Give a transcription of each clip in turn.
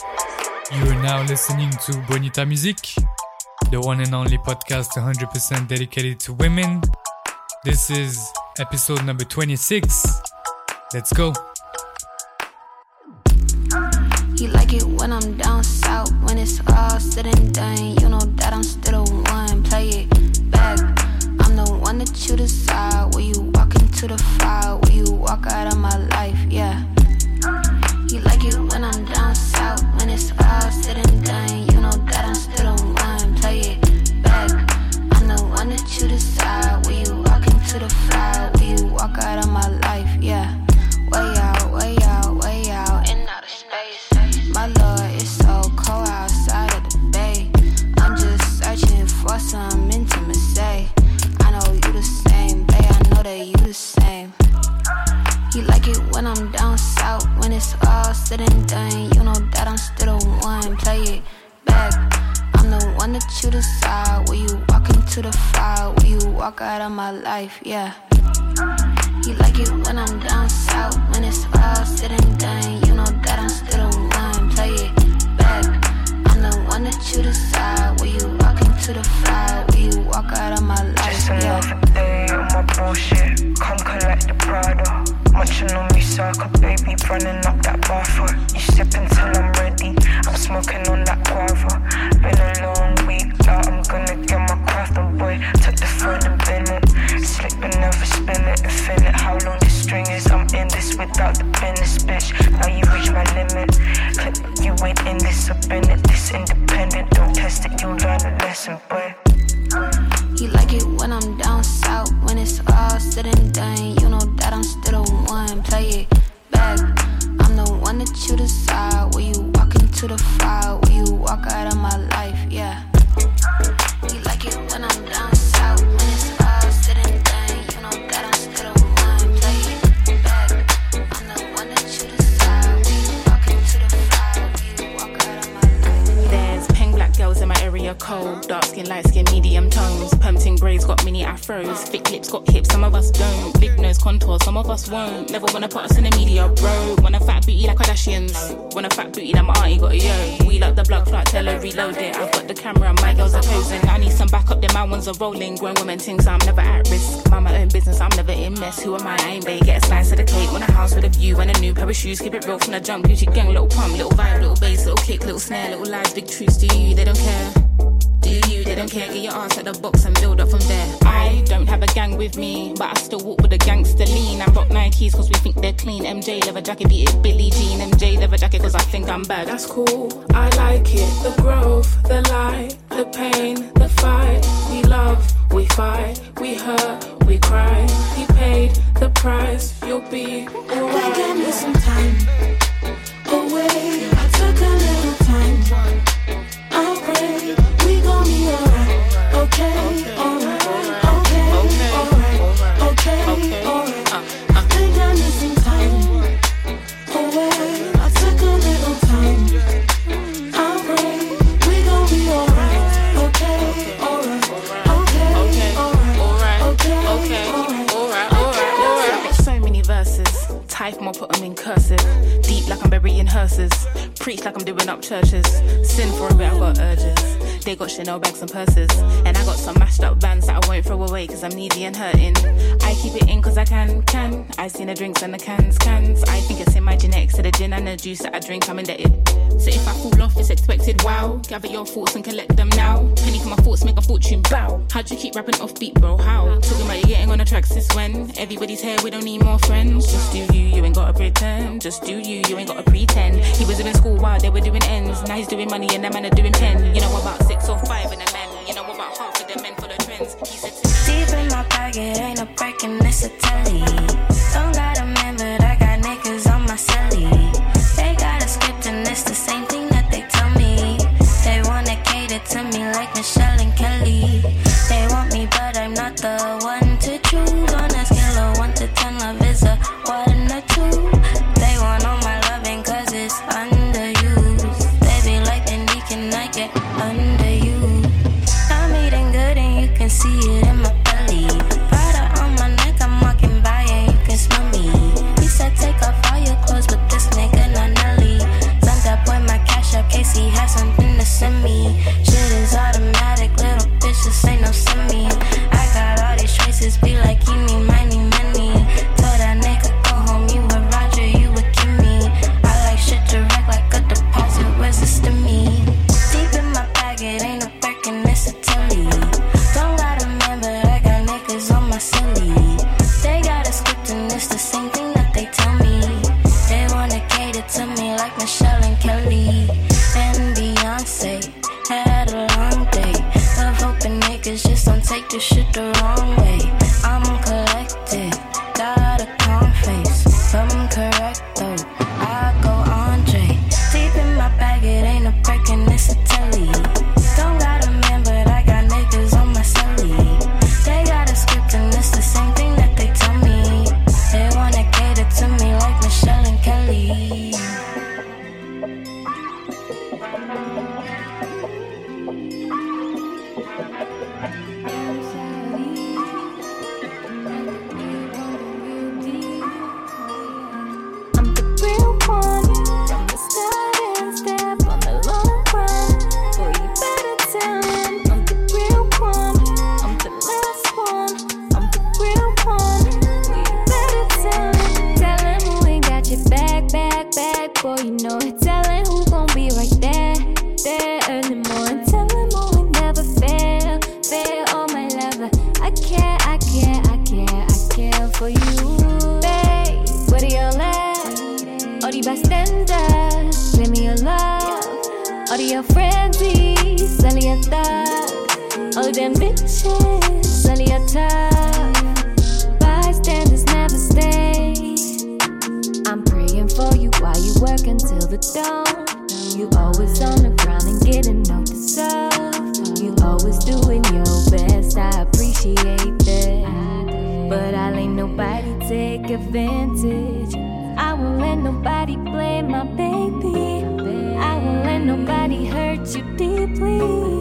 You are now listening to Bonita Music, the one and only podcast 100% dedicated to women. This is episode number 26. Let's go. You like it when I'm down south, when it's all said and done. You know that I'm still the one. Play it back. I'm the one that you decide. Will you walk into the fire? Will you walk out of my life? Yeah. Life? Yeah. Cold. Dark skin, light skin, medium tones. Pumping braids got mini afros. Thick lips got hips, some of us don't. Big nose contour, some of us won't. Never wanna put us in the media, bro. Wanna fat booty like Kardashians. Wanna fat booty like my auntie got a yo. We like the blood clot, tell her reload it. I've got the camera, my girls are posing. I need some backup, then my ones are rolling. Grown women things, I'm never at risk. Mind my own business, I'm never in mess. Who am I? I ain't bae. Get a slice of the cake. Want a house with a view and a new pair of shoes. Keep it real from the jump. Gucci gang, little pump, little vibe, little bass, little kick, little snare, little lies, big truths. to you? They don't care. Do you? They don't care. Get your ass at the box and build up from there. I don't have a gang with me, but I still walk with a gangster lean. I rock Nikes cause we think they're clean. MJ leather jacket, beat it Billie Jean. MJ leather jacket cause I think I'm bad. That's cool, I like it. The growth, the light, the pain, the fight. We love, we fight, we hurt, we cry. He paid the price, you'll be alright. Give me some time away. I took a Okay, Type more, put them in cursive. Deep like I'm burying hearses. Preach like I'm doing up churches. Sin for a bit, I got urges. They got Chanel bags and purses. And I got some mashed up bands that I won't throw away cause I'm needy and hurting. I keep it in cause I can, can. I seen the drinks and the cans, cans. I think it's in my genetics to the gin and the juice that I drink, I'm indebted. So if I fall off, it's expected, wow. Gather your thoughts and collect them now. Penny for my thoughts, make a fortune, bow. How'd you keep rapping off beat, bro? How? Talking about you getting on the tracks since when? Everybody's here, we don't need more friends. Just do you, you ain't gotta pretend. Just do you, you ain't gotta pretend. He was in school while they were doing ends. Now he's doing money and the man are doing pen. You know about six or five and the man. You know about half of the men for the trends. He said Deep in my bag, pocket, ain't no breaking this a telly. them bitches honey, are tough. Bystanders never stay. I'm praying for you while you work until the dawn. You always on the ground and getting no deserve. You always doing your best. I appreciate that. But I'll ain't nobody take advantage. I won't let nobody play my baby. I won't let nobody hurt you deeply.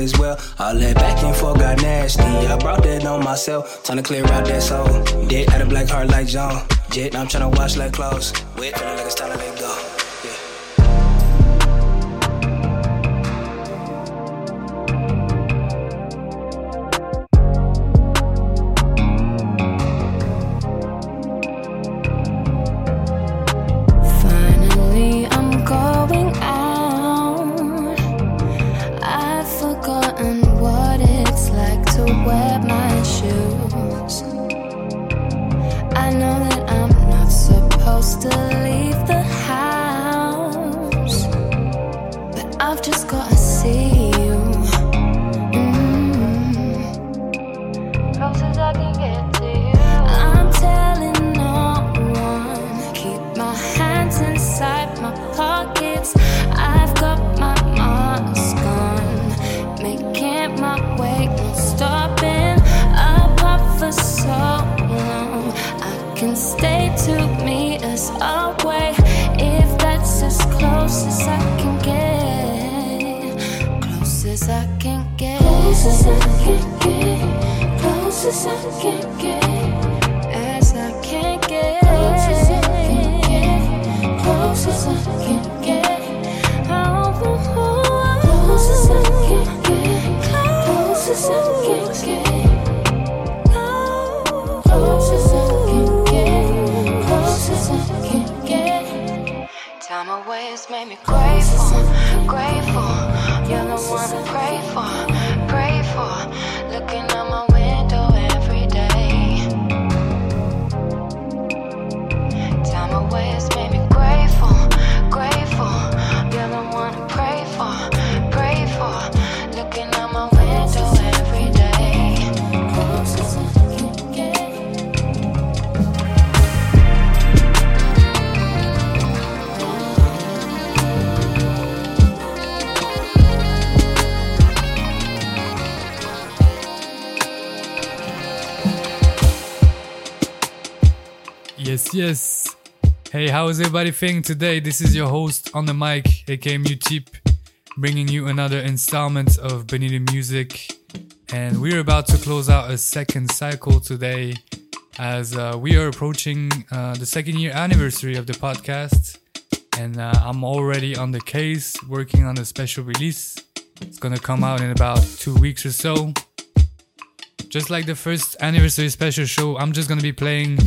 Is well. All that back and forth got nasty. I brought that on myself, trying to clear out that soul. Dead had a black heart like John. Jet, I'm trying to wash like clothes. Wet, I can get to you. I'm telling grateful, grateful. You're the one to pray for, pray for. Yes. Hey, how is everybody feeling today? This is your host on the mic, aka Mutip, bringing you another installment of Bonita Music. And we're about to close out a second cycle today as uh, we are approaching uh, the second year anniversary of the podcast. And uh, I'm already on the case working on a special release. It's gonna come out in about two weeks or so. Just like the first anniversary special show, I'm just gonna be playing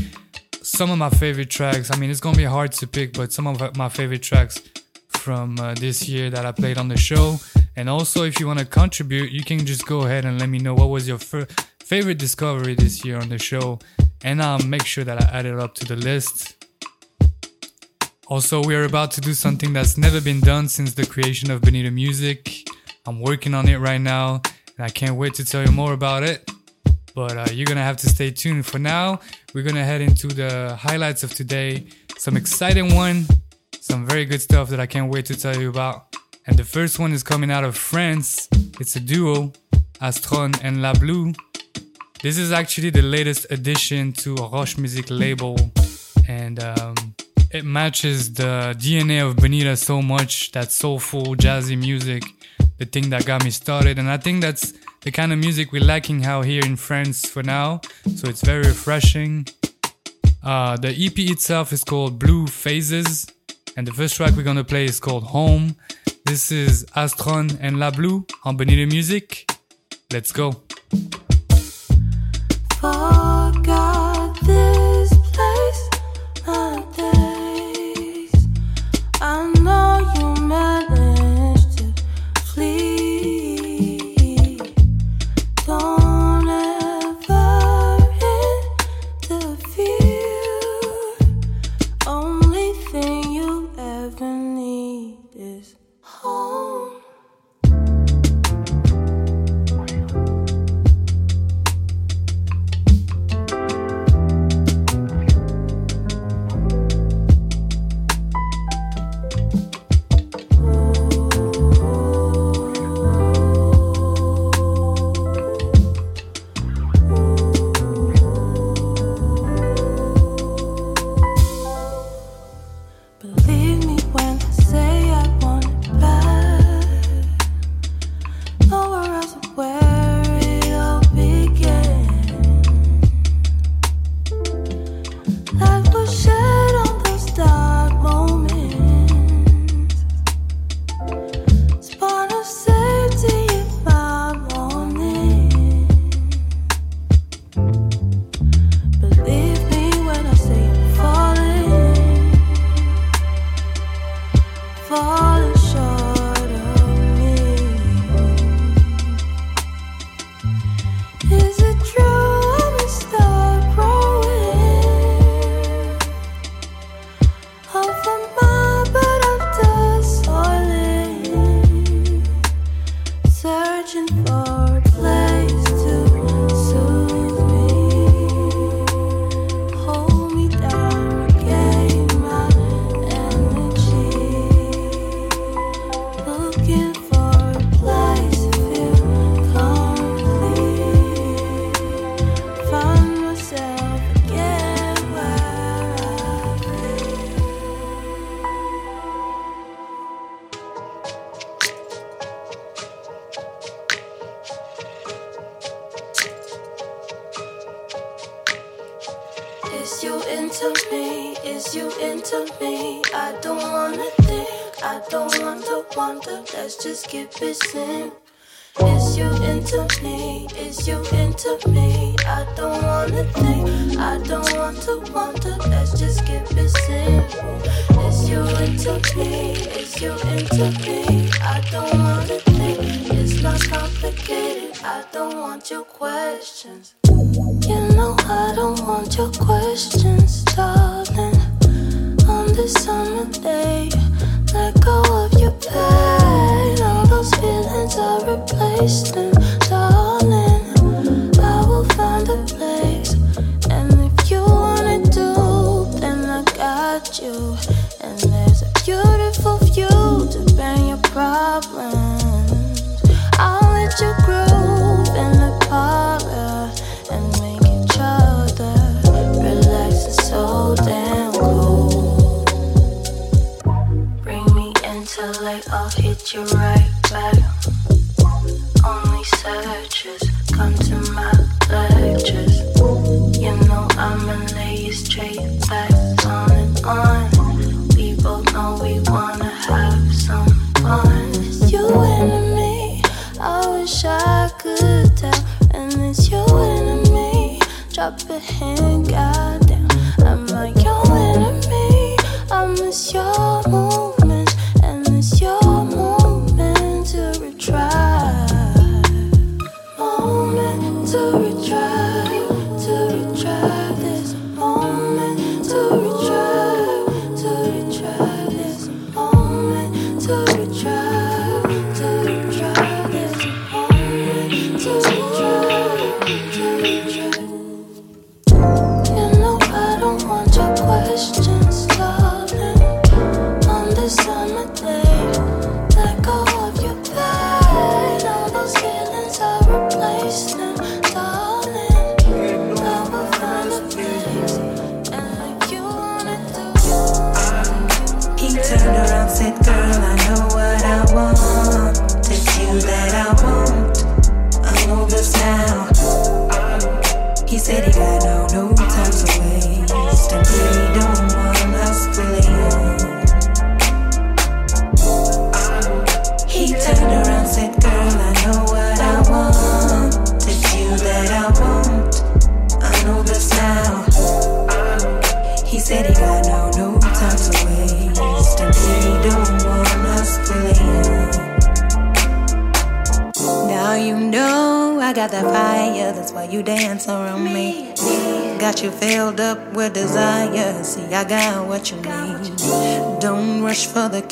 some of my favorite tracks. I mean, it's gonna be hard to pick, but some of my favorite tracks from uh, this year that I played on the show. And also, if you want to contribute, you can just go ahead and let me know what was your f- favorite discovery this year on the show, and I'll make sure that I add it up to the list. Also, we are about to do something that's never been done since the creation of Bonita Music. I'm working on it right now, and I can't wait to tell you more about it. But uh, you're gonna have to stay tuned. For now, we're gonna head into the highlights of today. Some exciting one, some very good stuff that I can't wait to tell you about. And the first one is coming out of France. It's a duo, Astron and La Blue. This is actually the latest addition to Roche Musique label, and um, it matches the DNA of Bonita so much. That soulful, jazzy music, the thing that got me started. And I think that's the kind of music we're lacking out here in France for now. So it's very refreshing. Uh, the EP itself is called Blue Phases, and the first track we're gonna play is called Home. This is Astron and La Blue on Bonita Music. Let's go. Forgot this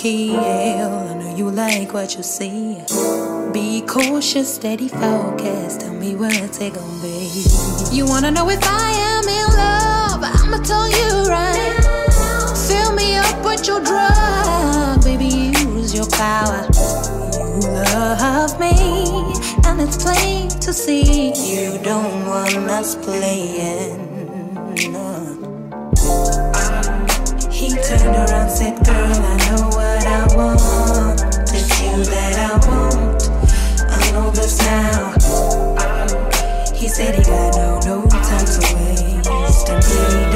Kiel. I know you like what you see. Be cautious, steady focused. Tell me what's it gon' be. You wanna know if I am in love? I'ma tell you right. Fill me up with your drug, baby. Use your power. You love me, and it's plain to see you don't want us playing. No. He turned around, said, "Girl, I know." I want. It's you that I want. I know the sound. He said he got no, no time to waste.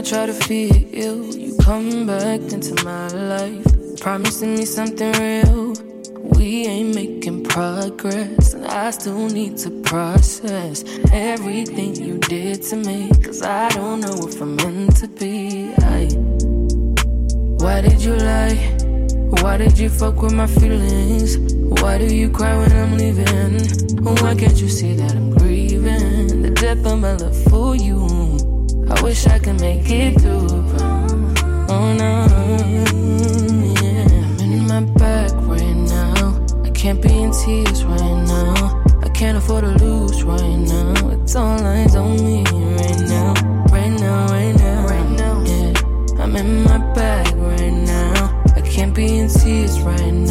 I try to feel you, you come back into my life. Promising me something real. We ain't making progress, and I still need to process everything you did to me. Cause I don't know if I'm meant to be. I, why did you lie? Why did you fuck with my feelings? Why do you cry when I'm leaving? Oh, why can't you see that I'm grieving? The depth of my love for you I wish I could make it through. Oh no, yeah. I'm in my bag right now. I can't be in tears right now. I can't afford to lose right now. It's all eyes on me right now. Right now, right now, right now. Yeah. I'm in my bag right now. I can't be in tears right now.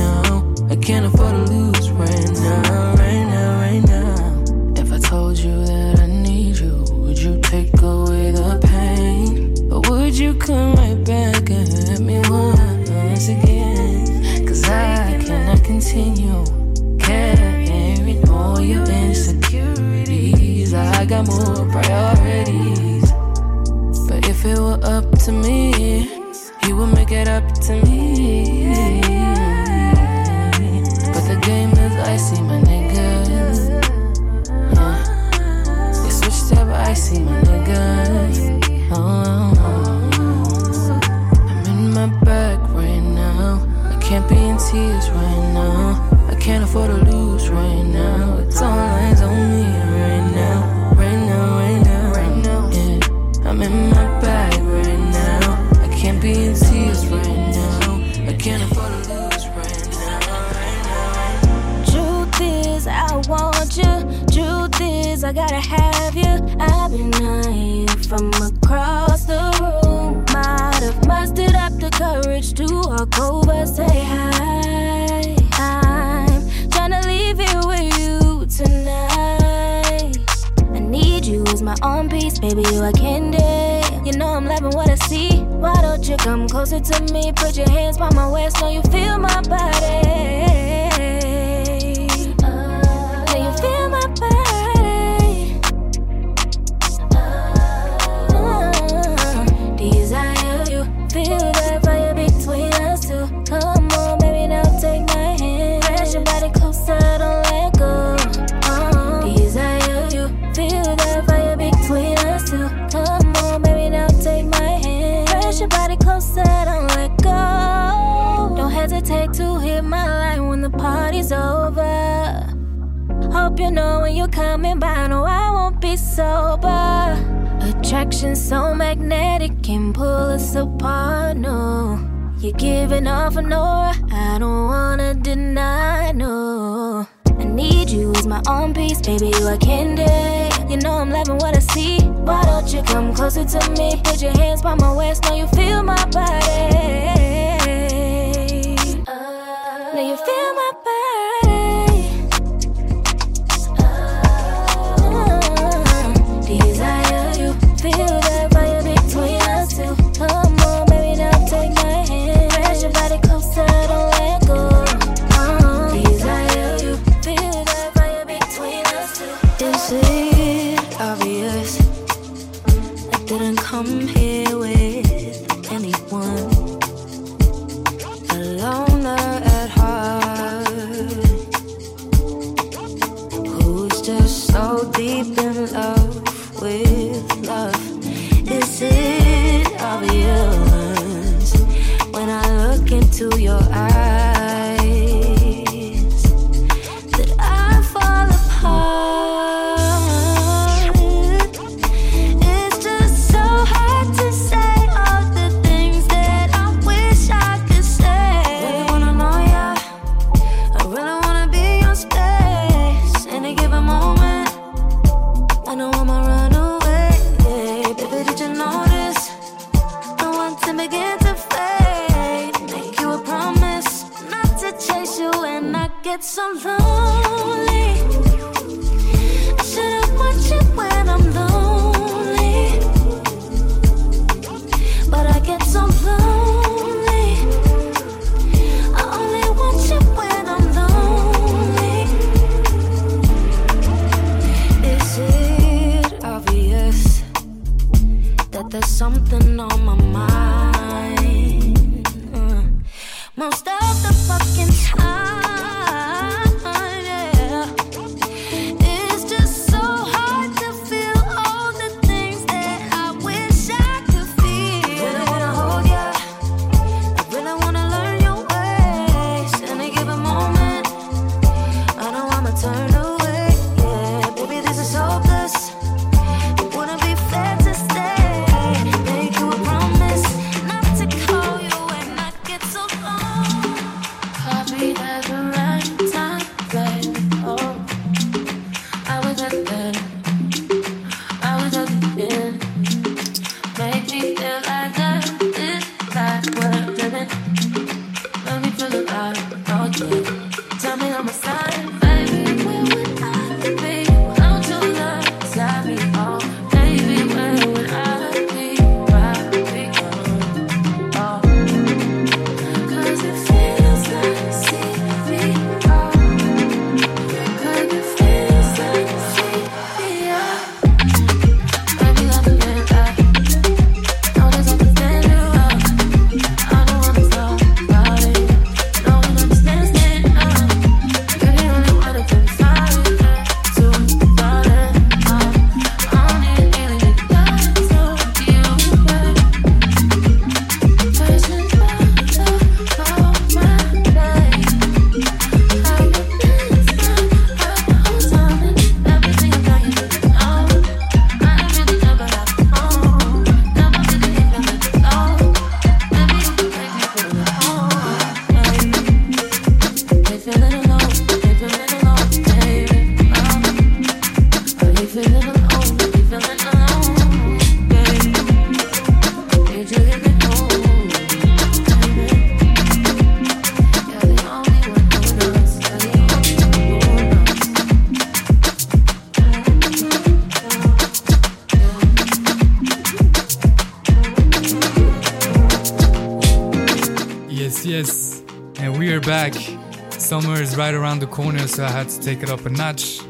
So I had to take it up a notch.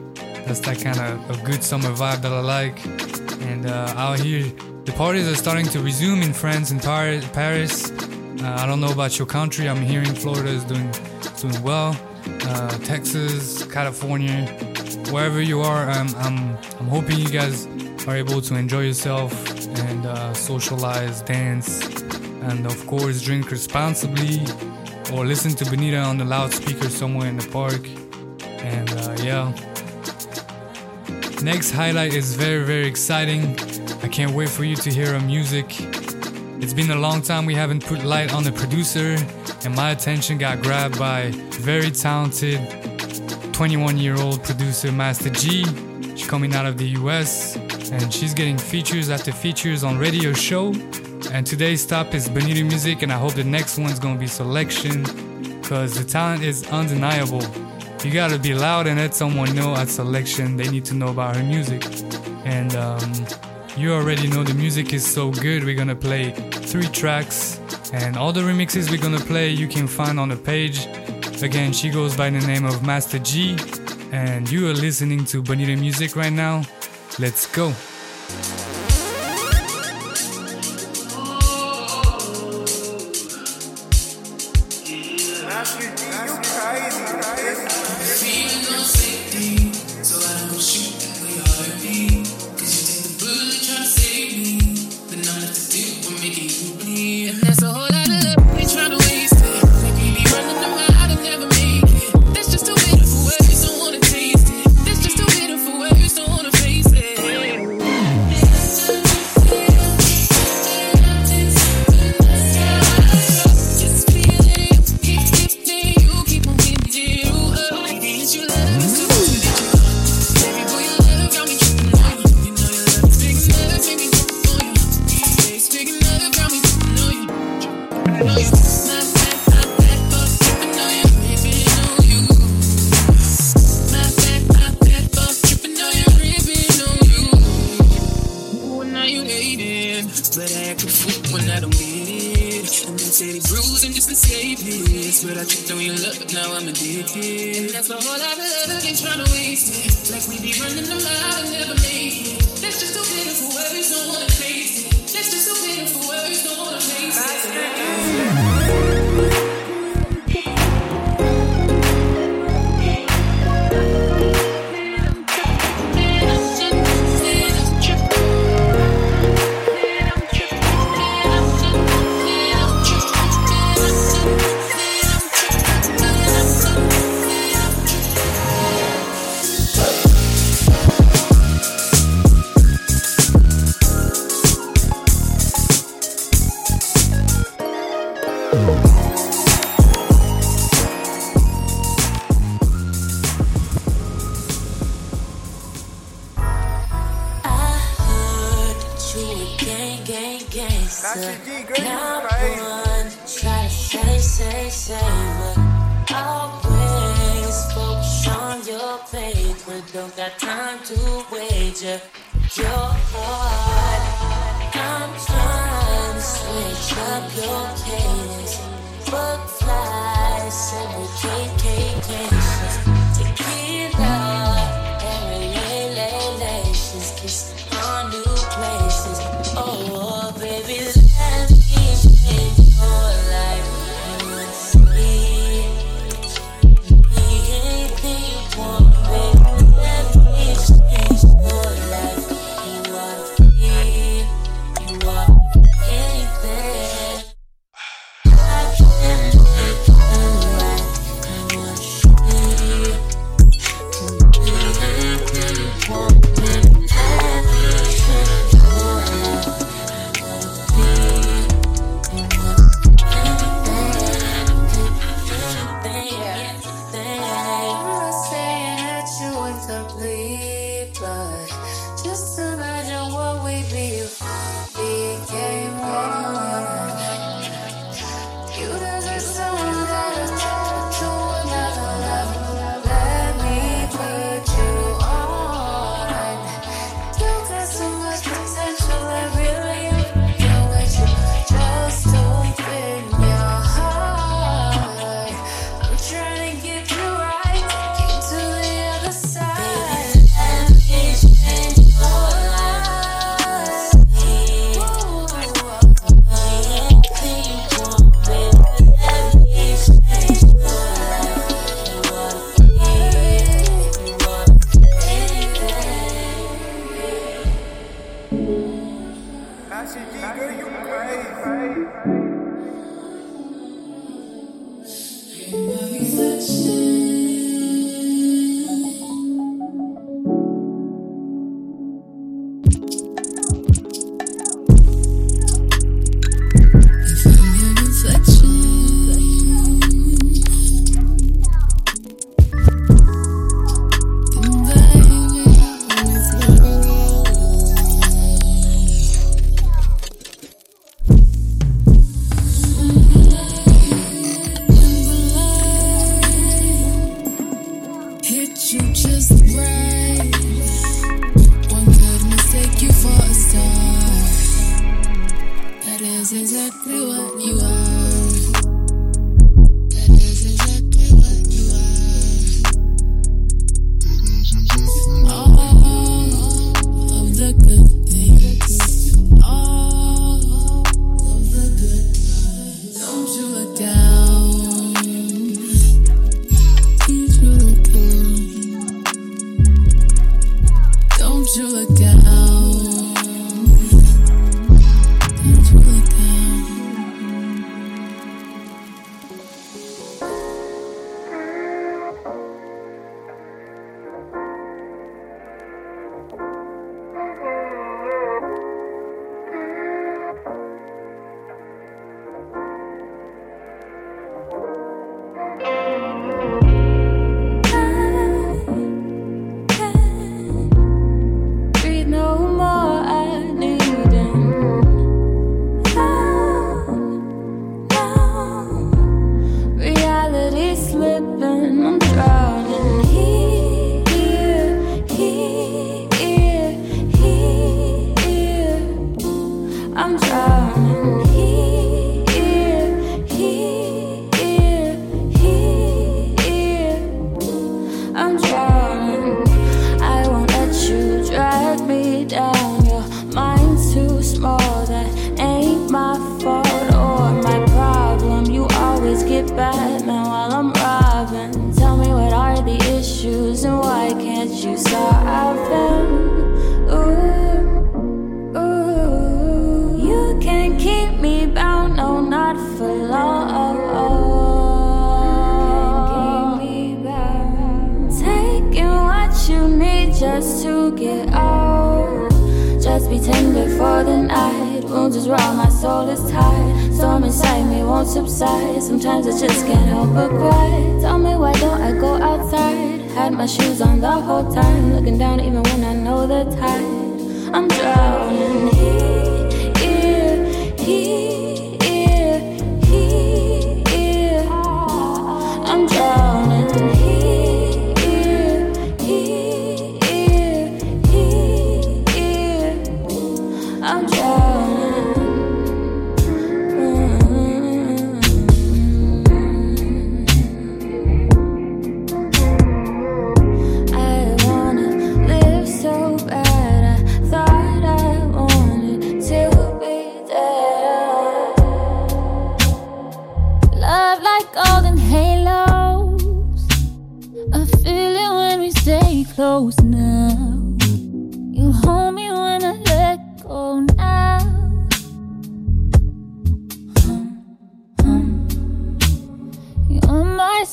That's that kind of a good summer vibe that I like. And uh, out here, the parties are starting to resume in France and Par- Paris. Uh, I don't know about your country. I'm hearing Florida is doing doing well. Uh, Texas, California, wherever you are, I'm, I'm I'm hoping you guys are able to enjoy yourself and uh, socialize, dance, and of course drink responsibly or listen to Benita on the loudspeaker somewhere in the park. Yeah. Next highlight is very, very exciting. I can't wait for you to hear her music. It's been a long time we haven't put light on the producer, and my attention got grabbed by very talented 21 year old producer Master G. She's coming out of the US, and she's getting features after features on radio show. And today's stop is Benita Music, and I hope the next one's gonna be Selection, because the talent is undeniable. You gotta be loud and let someone know at Selection they need to know about her music. And um, you already know the music is so good, we're gonna play three tracks, and all the remixes we're gonna play you can find on the page. Again, she goes by the name of Master G, and you are listening to Bonita Music right now. Let's go.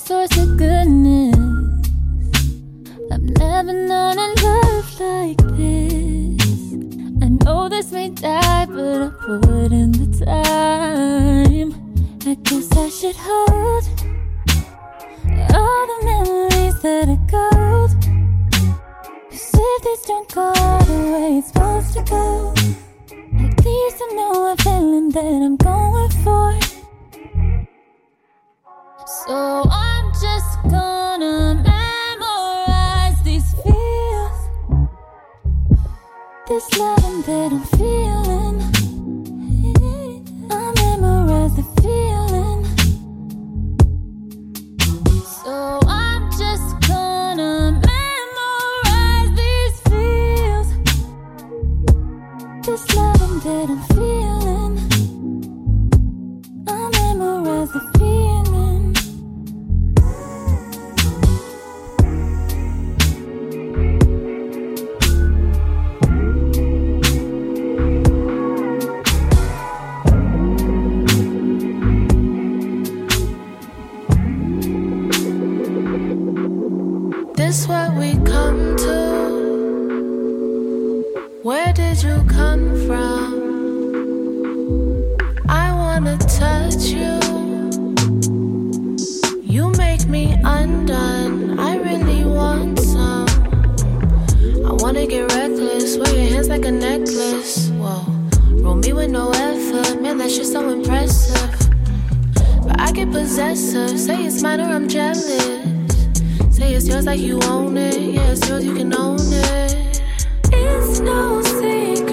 source of goodness. I've never known a love like this. I know this may die, but I put in the time. I guess I should hold all the memories that are gold. Cause if this don't go the way it's supposed to go, at least I know a feeling that I'm going for. this loving that I'm feeling. I memorize the feeling. So I'm just gonna memorize these feels. This loving that I'm feeling. you're so impressive. But I get possessive. Say it's mine or I'm jealous. Say it's yours like you own it. Yeah, it's yours, you can own it. It's no secret.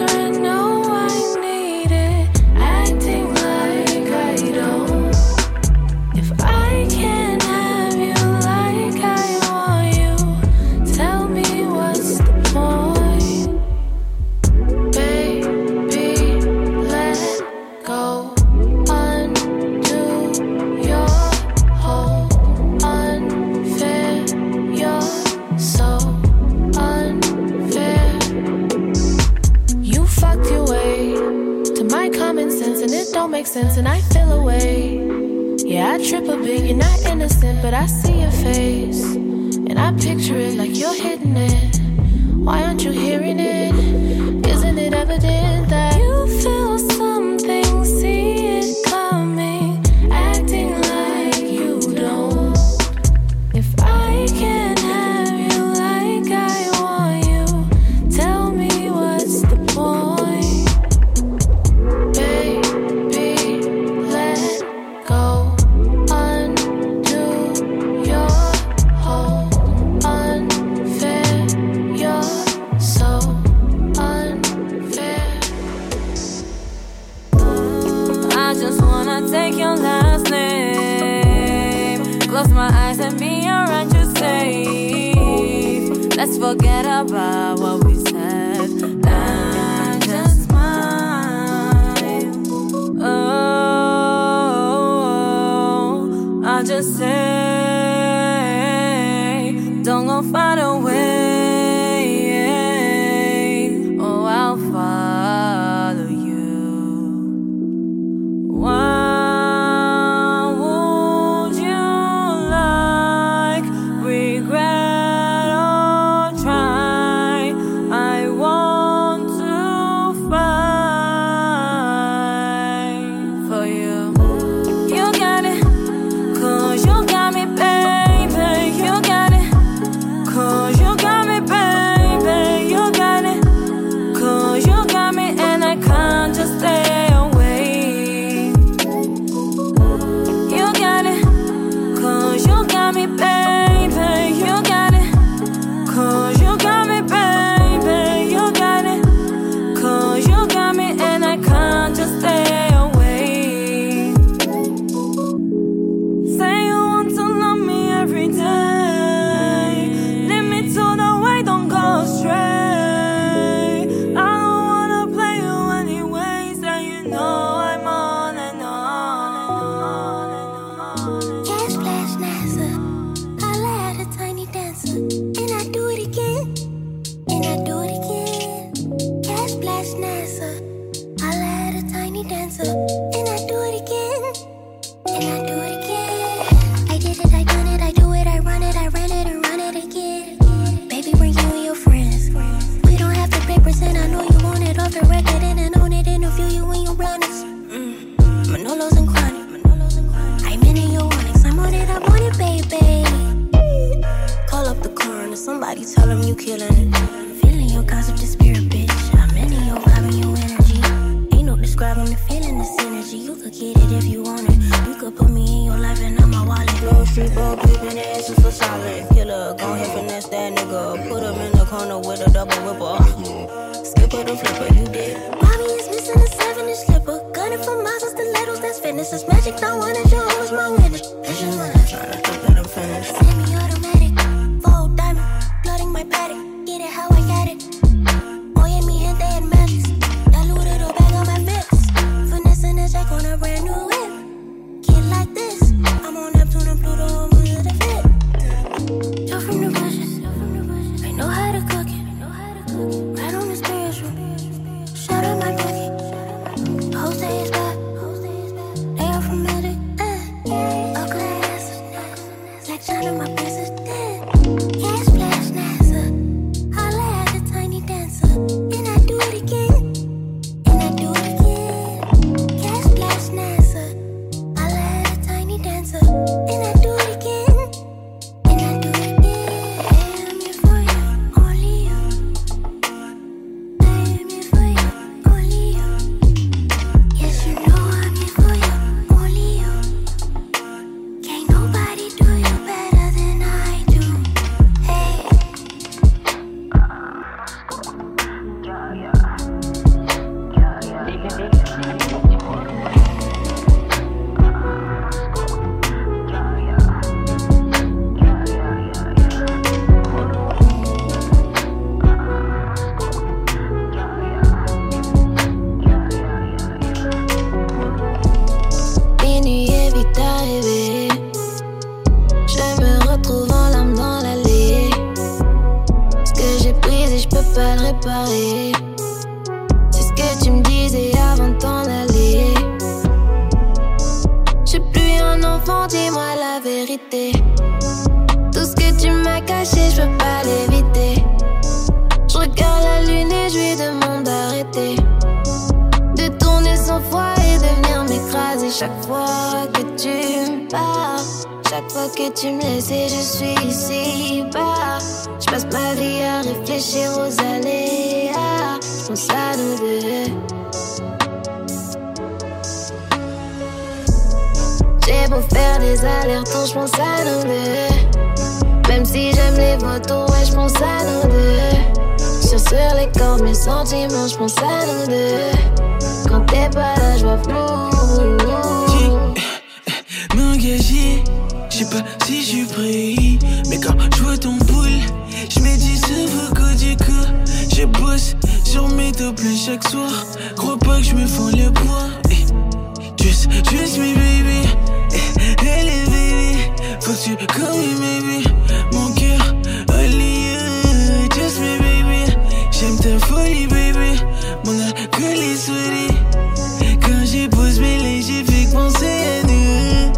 Quand j'ai posé mes lèvres, j'ai fait que penser à nous.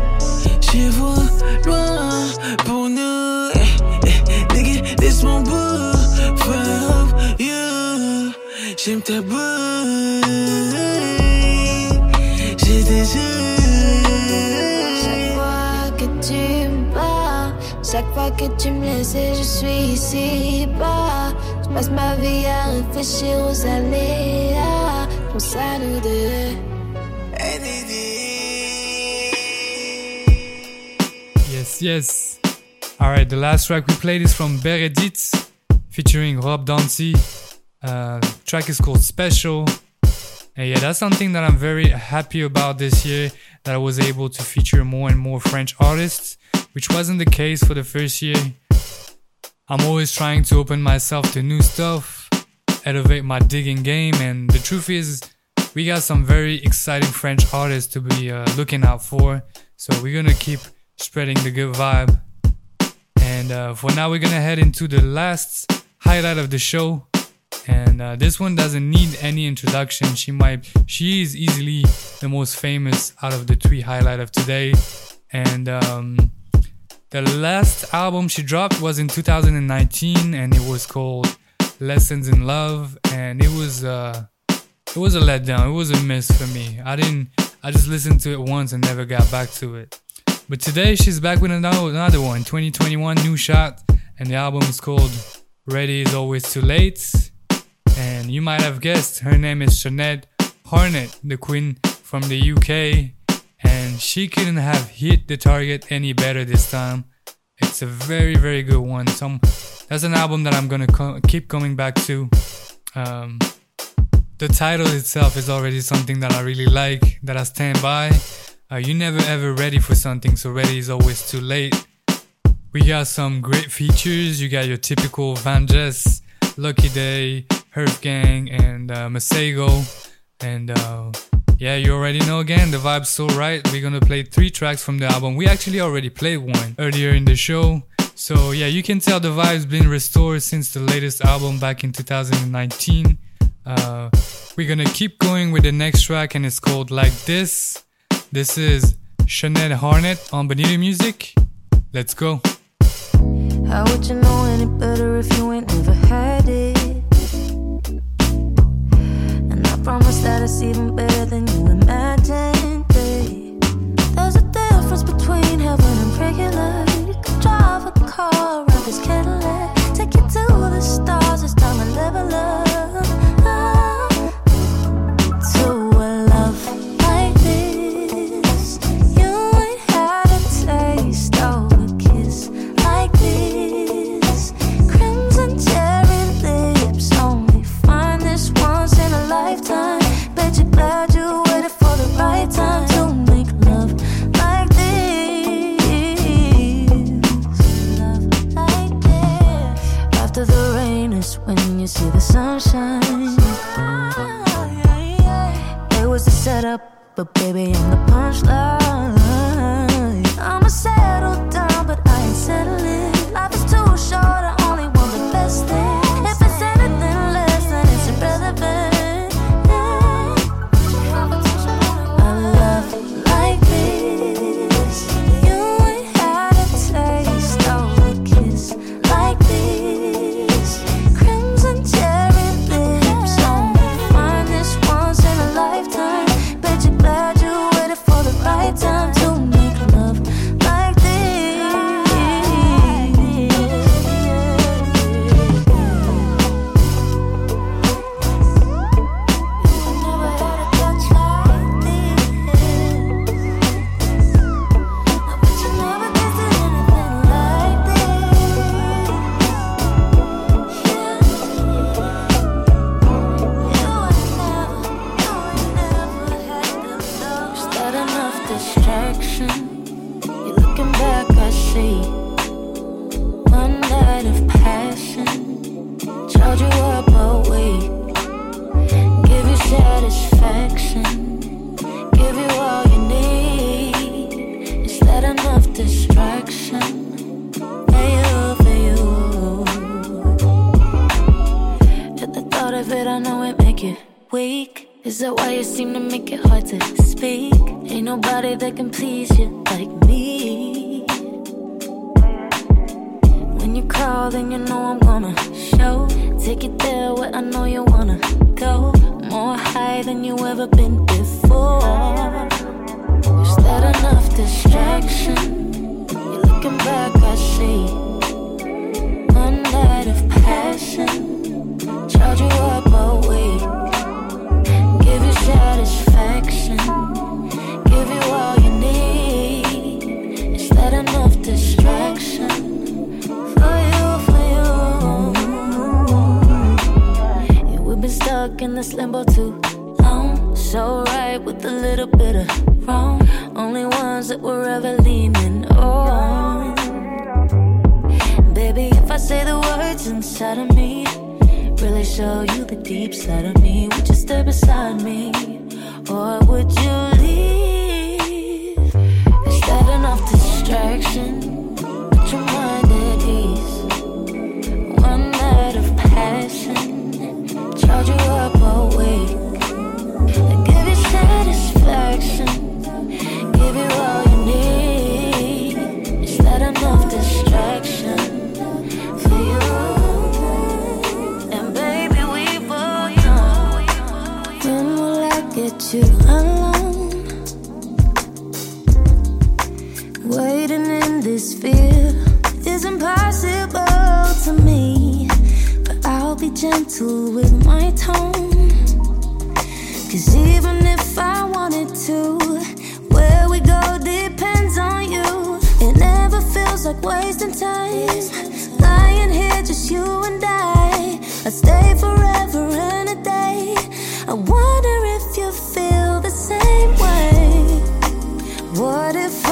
Je vois loin pour nous. Eh, eh, Nigga, this mon beau. For you. J'aime ta bouche. J'ai des Chaque fois que tu me parles, chaque fois que tu me laisses je suis ici bas. Je passe ma vie à réfléchir aux aléas. Je pense à nous. Yes, yes. Alright, the last track we played is from Beredit featuring Rob Dancy. Uh, track is called Special. And yeah, that's something that I'm very happy about this year that I was able to feature more and more French artists, which wasn't the case for the first year. I'm always trying to open myself to new stuff, elevate my digging game, and the truth is, we got some very exciting French artists to be uh, looking out for. So we're gonna keep spreading the good vibe. And uh, for now, we're gonna head into the last highlight of the show. And uh, this one doesn't need any introduction. She might, she is easily the most famous out of the three highlight of today. And um, the last album she dropped was in 2019, and it was called Lessons in Love. And it was, uh, it was a letdown. It was a miss for me. I didn't, I just listened to it once and never got back to it. But today she's back with another, one, 2021 new shot, and the album is called Ready is Always Too Late. And you might have guessed her name is Sinead Harnett, the queen from the UK, and she couldn't have hit the target any better this time. It's a very very good one. Some that's an album that I'm gonna co- keep coming back to. Um, the title itself is already something that I really like, that I stand by. Uh, you're never ever ready for something, so ready is always too late. We got some great features. You got your typical Van Jess, Lucky Daye, Herb Gang, and uh, Masego. And uh, yeah, you already know again, the vibe's so right. We're gonna play three tracks from the album. We actually already played one earlier in the show. So yeah, you can tell the vibe's been restored since the latest album back in 2019. Uh, we're gonna keep going with the next track, and it's called Like This. This is Sinead Harnett on Bonita Music. Let's go. How would you know any better if you ain't never had it? Promise that it's even better than you imagined. babe. There's a difference between heaven and regular. You can drive a car around this Cadillac, take you to the stars. It's time to level up. But baby, I'm the punchline. get you alone. Waiting in this fear is impossible to me. But I'll be gentle with my tone. Cause even if I wanted to, where we go depends on you. It never feels like wasting time. Lying here, just you and I. I stay forever and a day. I wonder. What if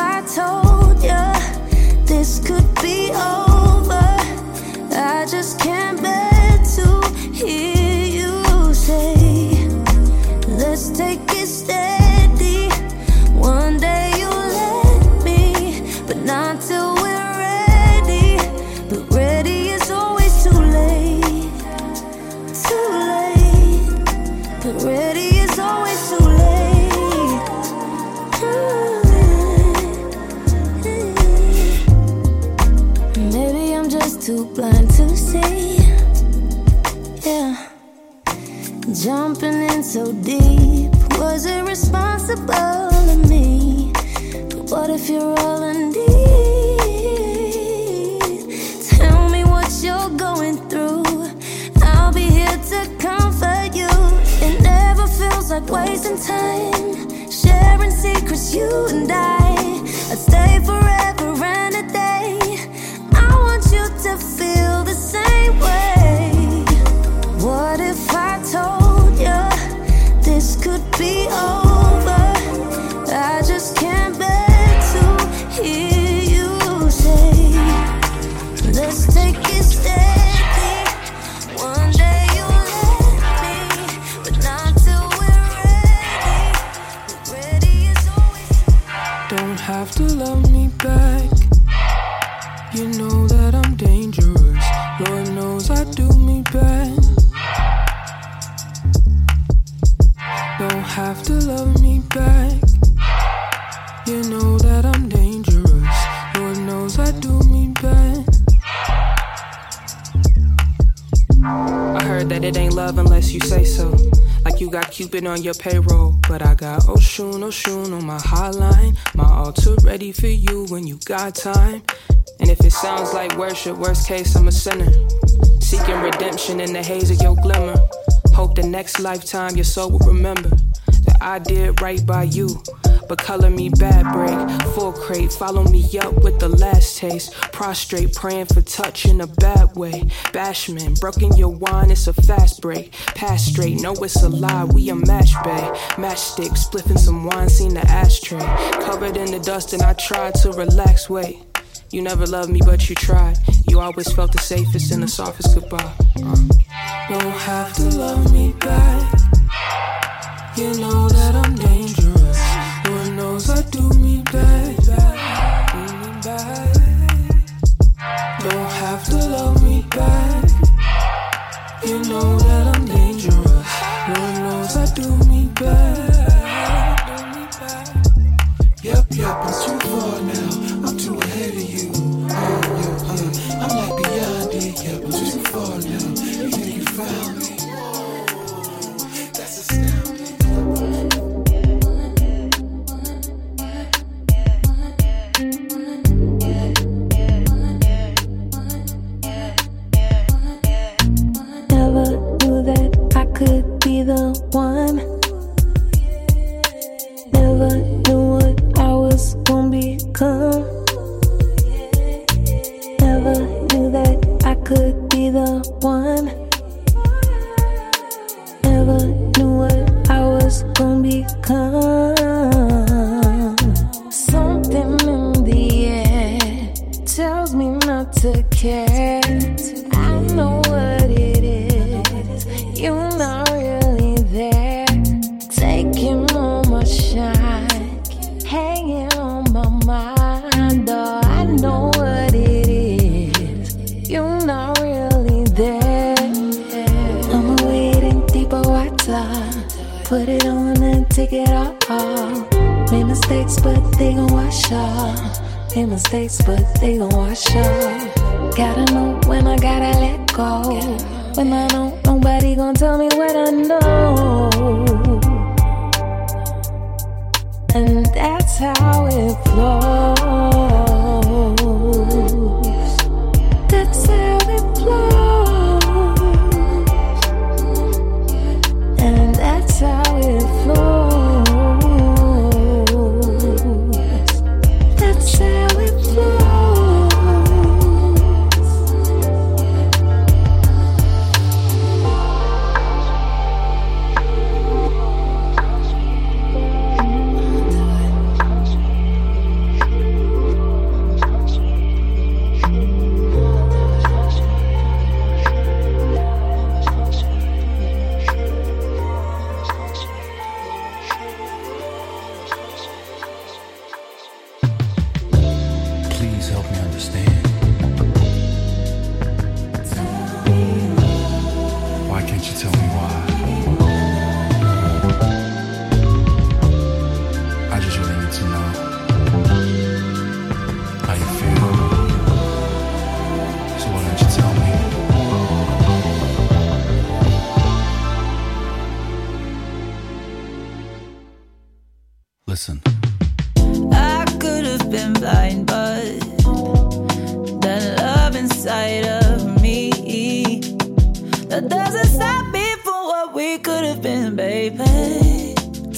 time, sharing secrets you and I. songs I do me bad. Don't have to love me back. You know that I'm dangerous. Lord knows I do me bad. I heard that it ain't love unless you say so. Like you got Cupid on your payroll. But I got Oshun, Oshun on my hotline. My altar ready for you when you got time. And if it sounds like worship, worst case, I'm a sinner. Seeking redemption in the haze of your glimmer. Hope the next lifetime your soul will remember that I did right by you. But color me bad break, full crate. Follow me up with the last taste. Prostrate, praying for touch in a bad way. Bashman, broken your wine, it's a fast break. Pass straight, no, it's a lie. We a match bay. Matchstick, spliffing some wine, seen the ashtray. Covered in the dust, and I tried to relax. Wait. You never loved me, but you tried. You always felt the safest and the softest goodbye. Uh. Don't have to love me back. You know that I'm dangerous. Lord knows I do me bad. Do me bad. Don't have to love me back. You know that I'm dangerous. Lord knows I do me bad. Do me bad. Yep, yep, Put it on and take it off. Made mistakes, but they gon' wash off. Made mistakes, but they gon' wash off. Gotta know when I gotta let go. When I know nobody gon' tell me what I know. And that's how it flows.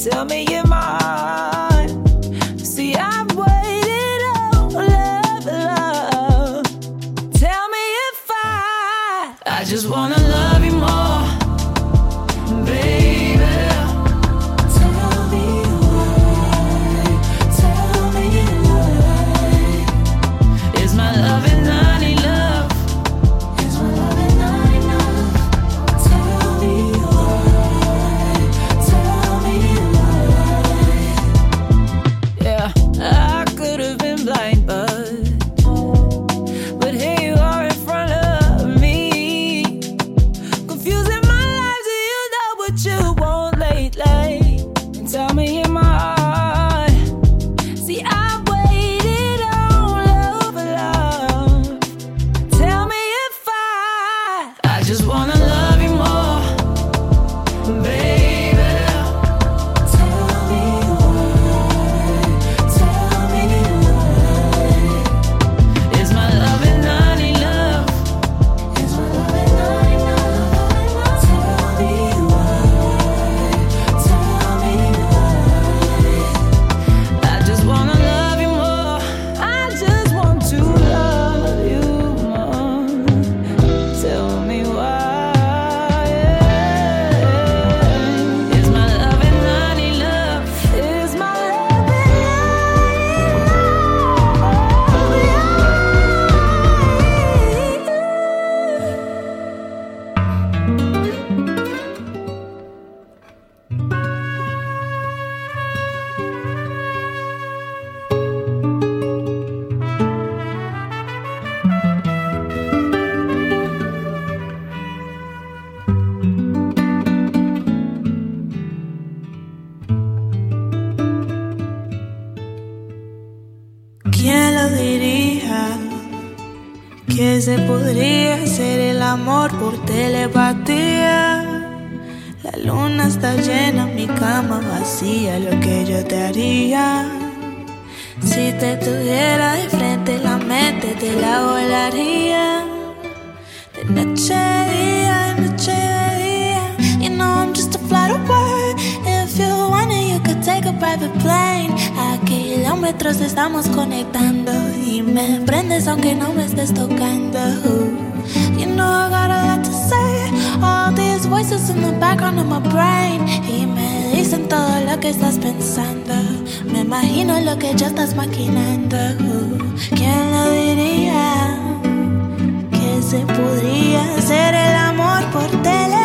Tell me you're mine. See, I've waited on love, love. Tell me if I, I just wanna amor por telepatía. La luna está llena, mi cama vacía, lo que yo te haría. Si te tuviera de frente, la mente te la volaría. De noche a día, de noche a día. You know I'm just a flight away. If you want it, you could take a private plane. A kilómetros estamos conectando. Y me prendes aunque no me estés tocando. You know I got a lot to say. All these voices in the background of my brain. Y me dicen todo lo que estás pensando. Me imagino lo que ya estás maquinando. ¿Quién lo diría? Que se podría hacer el amor por telepatía.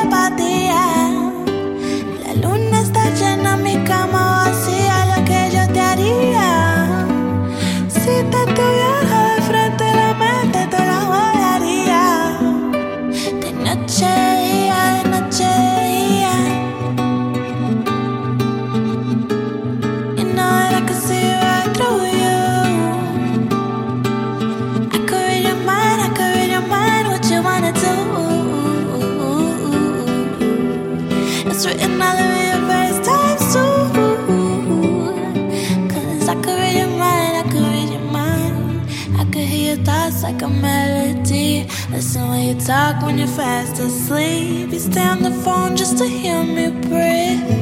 Talk when you're fast asleep. You stay on the phone just to hear me breathe.